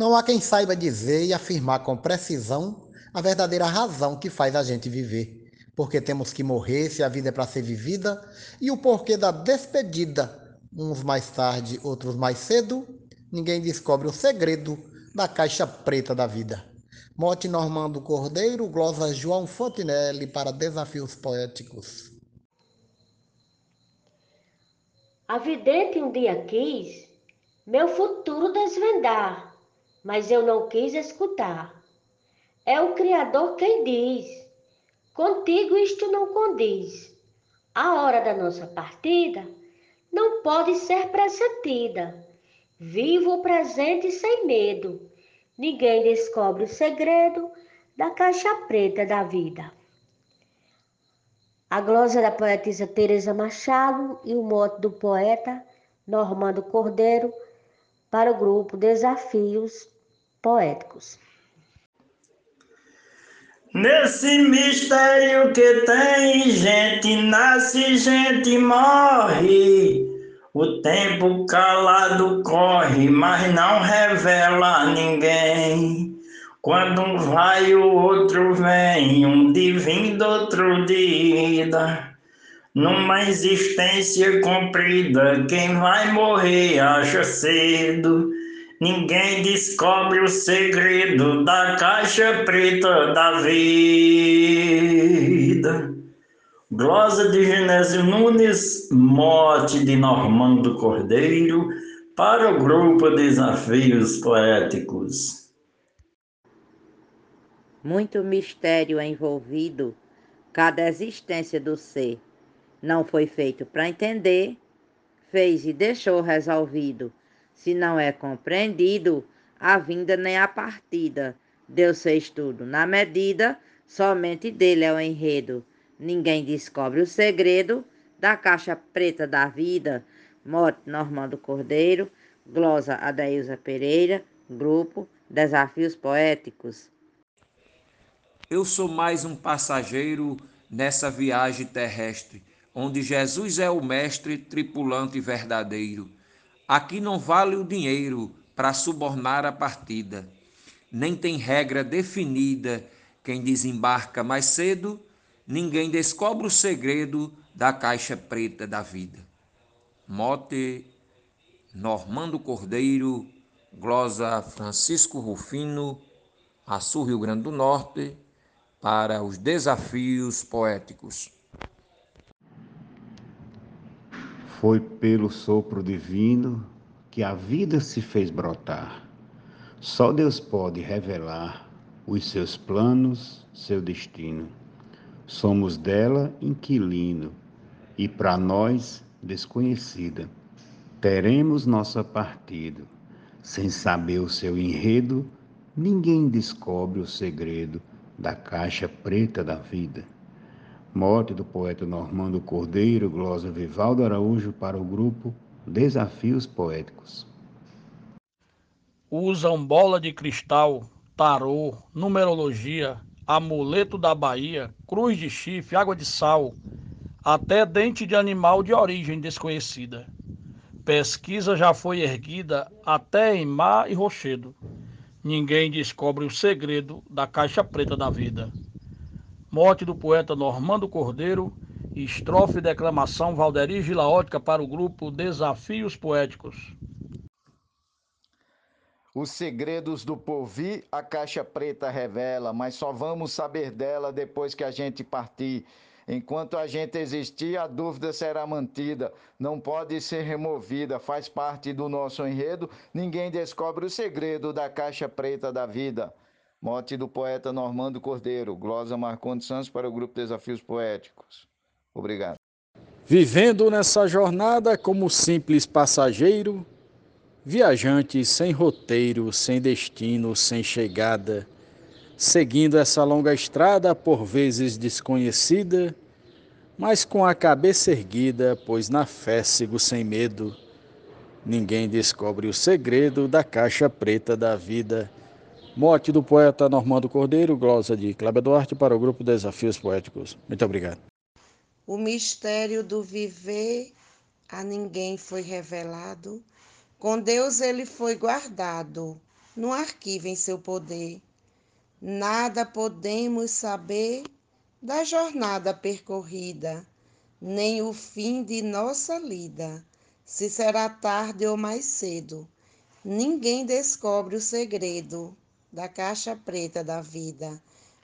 Não há quem saiba dizer e afirmar com precisão a verdadeira razão que faz a gente viver. Porque temos que morrer se a vida é para ser vivida, e o porquê da despedida, uns mais tarde, outros mais cedo, ninguém descobre o segredo da caixa preta da vida. Mote Normando Cordeiro, glosa João Fontinelli para Desafios Poéticos. A vidente um dia quis meu futuro desvendar, mas eu não quis escutar. É o Criador quem diz: contigo isto não condiz. A hora da nossa partida não pode ser pressentida. Vivo o presente sem medo. Ninguém descobre o segredo da caixa preta da vida. A glosa da poetisa Teresa Machado e o mote do poeta Normando Cordeiro para o grupo Desafios Poéticos. Nesse mistério que tem gente nasce, gente morre. O tempo calado corre, mas não revela a ninguém. Quando um vai, o outro vem, um divino, outro de ida. Numa existência comprida, quem vai morrer acha cedo. Ninguém descobre o segredo da caixa preta da vida. Glosa de Genésio Nunes, mote de Normando Cordeiro, para o grupo Desafios Poéticos. Muito mistério envolvido, cada existência do ser. Não foi feito para entender, fez e deixou resolvido se não é compreendido, a vinda nem a partida. Deus fez tudo na medida, somente dele é o enredo. Ninguém descobre o segredo da caixa preta da vida. Morte Normando Cordeiro, glosa Adailza Pereira, grupo Desafios Poéticos. Eu sou mais um passageiro nessa viagem terrestre, onde Jesus é o mestre, tripulante verdadeiro. Aqui não vale o dinheiro para subornar a partida, nem tem regra definida quem desembarca mais cedo, ninguém descobre o segredo da caixa preta da vida. Mote Normando Cordeiro, glosa Francisco Rufino, Açu Rio Grande do Norte, para os desafios poéticos. Foi pelo sopro divino que a vida se fez brotar. Só Deus pode revelar os seus planos, seu destino. Somos dela inquilino e para nós desconhecida. Teremos nossa partida. Sem saber o seu enredo, ninguém descobre o segredo da caixa preta da vida. Morte do poeta Normando Cordeiro, glosa Vivaldo Araújo para o grupo Desafios Poéticos. Usam bola de cristal, tarô, numerologia, amuleto da Bahia, cruz de chifre, água de sal, até dente de animal de origem desconhecida. Pesquisa já foi erguida até em mar e rochedo. Ninguém descobre o segredo da caixa preta da vida. Morte do poeta Normando Cordeiro, estrofe e declamação Valderi Gilaótica para o grupo Desafios Poéticos. Os segredos do porvir a caixa preta revela, mas só vamos saber dela depois que a gente partir. Enquanto a gente existir, a dúvida será mantida, não pode ser removida, faz parte do nosso enredo. Ninguém descobre o segredo da caixa preta da vida. Mote do poeta Normando Cordeiro, glosa Marcondes Santos para o grupo Desafios Poéticos. Obrigado. Vivendo nessa jornada como simples passageiro, viajante sem roteiro, sem destino, sem chegada, seguindo essa longa estrada por vezes desconhecida, mas com a cabeça erguida, pois na fé sigo sem medo. Ninguém descobre o segredo da caixa preta da vida Morte do poeta Normando Cordeiro, glosa de Cláudia Duarte para o grupo Desafios Poéticos. Muito obrigado. O mistério do viver a ninguém foi revelado, com Deus ele foi guardado. no arquivo em seu poder. Nada podemos saber da jornada percorrida, nem o fim de nossa lida, se será tarde ou mais cedo. Ninguém descobre o segredo da caixa preta da vida.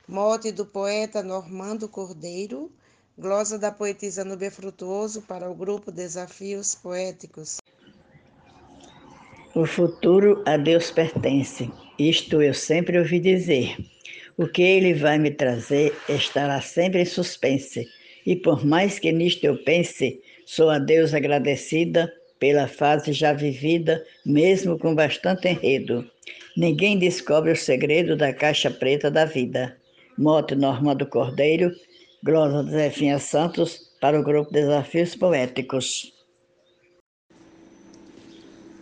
Mote do poeta Normando Cordeiro, glosa da poetisa Nubia Frutuoso para o grupo Desafios Poéticos. O futuro a Deus pertence, isto eu sempre ouvi dizer. O que ele vai me trazer estará sempre em suspense, e por mais que nisto eu pense, sou a Deus agradecida pela fase já vivida, mesmo com bastante enredo. Ninguém descobre o segredo da caixa preta da vida. Mote Normando Cordeiro, Glosa Zefinha Santos, para o grupo Desafios Poéticos.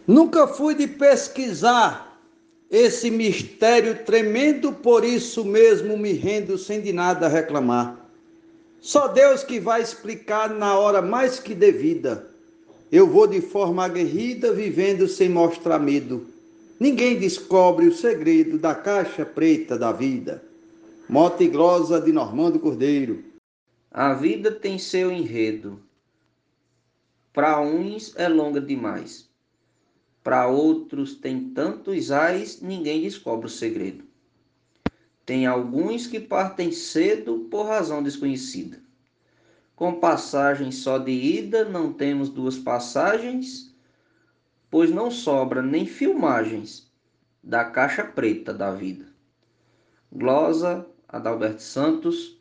Nunca fui de pesquisar esse mistério tremendo, por isso mesmo me rendo sem de nada reclamar. Só Deus que vai explicar na hora mais que devida. Eu vou de forma aguerrida, vivendo sem mostrar medo. Ninguém descobre o segredo da caixa preta da vida. Mote glosa de Normando Cordeiro. A vida tem seu enredo. Para uns é longa demais para outros tem tantos ais, ninguém descobre o segredo. Tem alguns que partem cedo por razão desconhecida. Com passagem só de ida, não temos duas passagens, pois não sobra nem filmagens da caixa preta da vida. Glosa Adalberto Santos,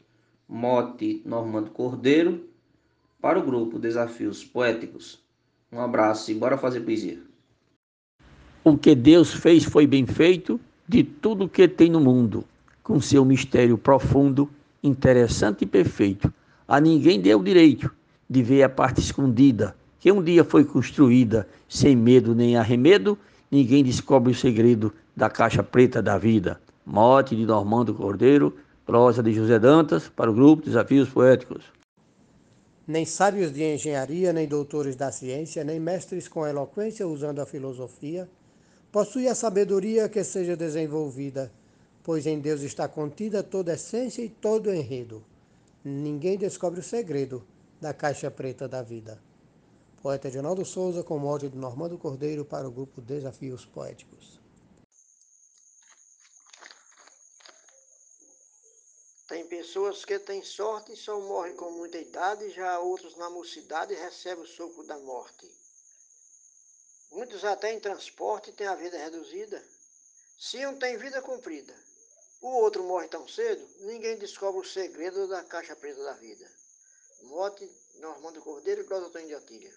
mote Normando Cordeiro, para o grupo Desafios Poéticos. Um abraço e bora fazer poesia. O que Deus fez foi bem feito de tudo que tem no mundo, com seu mistério profundo, interessante e perfeito. A ninguém deu o direito de ver a parte escondida, que um dia foi construída, sem medo nem arremedo, ninguém descobre o segredo da caixa preta da vida. Morte de Normando Cordeiro, prosa de José Dantas, para o grupo Desafios Poéticos. Nem sábios de engenharia, nem doutores da ciência, nem mestres com eloquência usando a filosofia, possui a sabedoria que seja desenvolvida, pois em Deus está contida toda essência e todo enredo. Ninguém descobre o segredo da caixa preta da vida. Poeta Edinaldo Souza, com mote de Normando Cordeiro para o grupo Desafios Poéticos. Tem pessoas que têm sorte e só morrem com muita idade, já outros na mocidade recebem o soco da morte. Muitos até em transporte têm a vida reduzida. Se um tem vida comprida, o outro morre tão cedo, ninguém descobre o segredo da caixa preta da vida. Mote Normando Cordeiro e Cláudio Antônio de Atilha.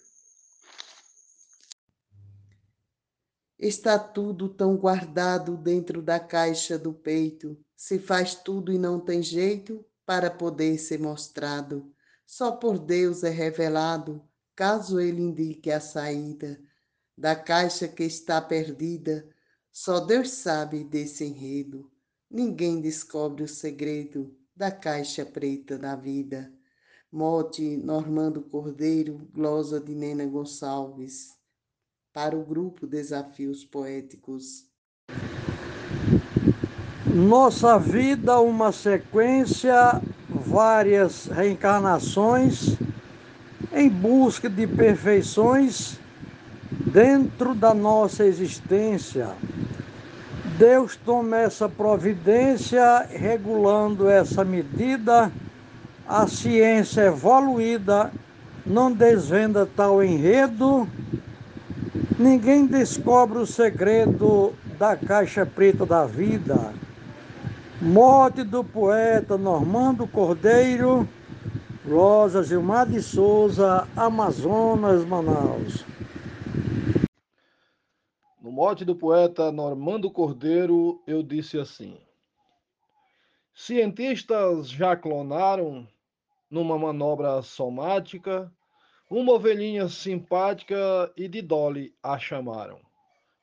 Está tudo tão guardado dentro da caixa do peito. Se faz tudo e não tem jeito para poder ser mostrado. Só por Deus é revelado, caso ele indique a saída da caixa que está perdida. Só Deus sabe desse enredo. Ninguém descobre o segredo da caixa preta da vida. Mote Normando Cordeiro, glosa de Nena Gonçalves. Para o grupo Desafios Poéticos. Nossa vida, uma sequência, várias reencarnações em busca de perfeições dentro da nossa existência. Deus toma essa providência regulando essa medida, a ciência evoluída não desvenda tal enredo, ninguém descobre o segredo da caixa preta da vida. Morte do poeta Normando Cordeiro, Rosa Gilmar de Souza, Amazonas, Manaus. Mote do poeta Normando Cordeiro, eu disse assim: Cientistas já clonaram, numa manobra somática, uma ovelhinha simpática e de Dolly a chamaram.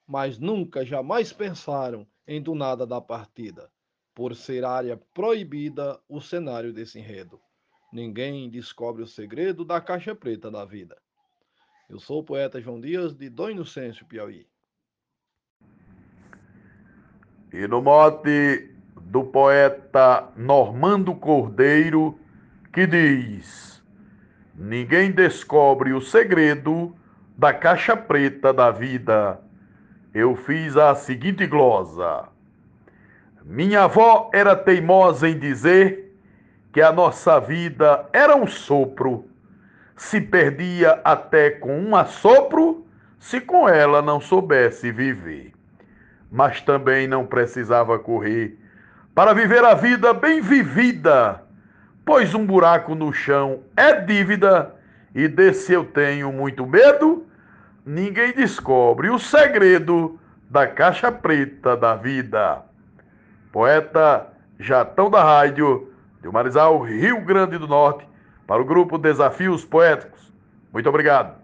Mas nunca, jamais pensaram em do nada da partida, por ser área proibida o cenário desse enredo. Ninguém descobre o segredo da caixa preta da vida. Eu sou o poeta João Dias, de Dom Inocêncio, Piauí. E no mote do poeta Normando Cordeiro, que diz: Ninguém descobre o segredo da caixa preta da vida. Eu fiz a seguinte glosa. Minha avó era teimosa em dizer que a nossa vida era um sopro. Se perdia até com um assopro, se com ela não soubesse viver. Mas também não precisava correr para viver a vida bem vivida, pois um buraco no chão é dívida e desse eu tenho muito medo. Ninguém descobre o segredo da caixa preta da vida. Poeta Jatão da Rádio, de Marizal, Rio Grande do Norte, para o grupo Desafios Poéticos. Muito obrigado.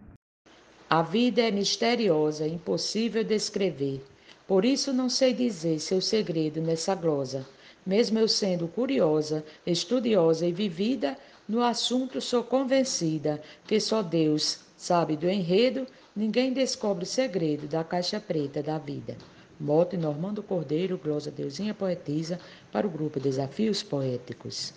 A vida é misteriosa, impossível descrever. Por isso não sei dizer seu segredo nessa glosa. Mesmo eu sendo curiosa, estudiosa e vivida, no assunto sou convencida que só Deus sabe do enredo, ninguém descobre o segredo da caixa preta da vida. Mote Normando Cordeiro, glosa Deusinha Poetisa, para o grupo Desafios Poéticos.